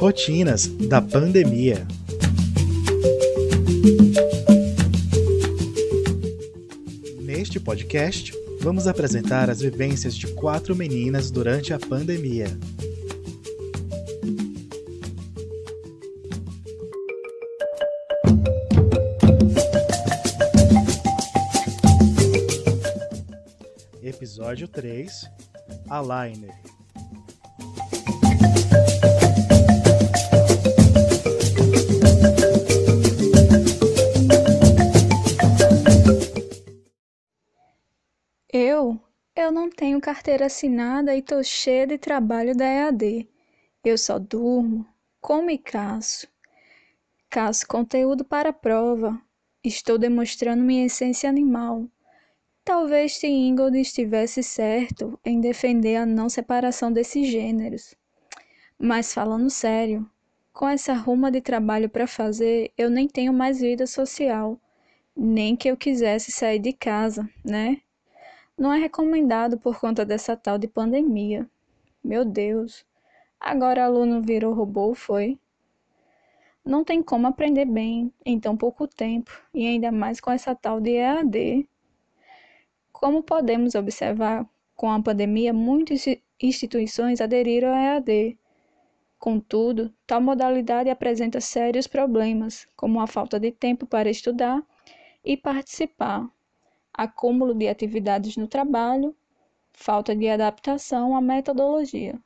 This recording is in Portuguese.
Rotinas da pandemia. Neste podcast, vamos apresentar as vivências de quatro meninas durante a pandemia. Episódio 3 A Eu, eu não tenho carteira assinada e tô cheia de trabalho da EAD. Eu só durmo, como e caço. Caço conteúdo para prova. Estou demonstrando minha essência animal. Talvez T. Ingold estivesse certo em defender a não separação desses gêneros. Mas falando sério, com essa ruma de trabalho para fazer, eu nem tenho mais vida social, nem que eu quisesse sair de casa, né? Não é recomendado por conta dessa tal de pandemia. Meu Deus, agora aluno virou robô, foi? Não tem como aprender bem em tão pouco tempo, e ainda mais com essa tal de EAD. Como podemos observar, com a pandemia, muitas instituições aderiram à EAD. Contudo, tal modalidade apresenta sérios problemas, como a falta de tempo para estudar e participar, acúmulo de atividades no trabalho, falta de adaptação à metodologia.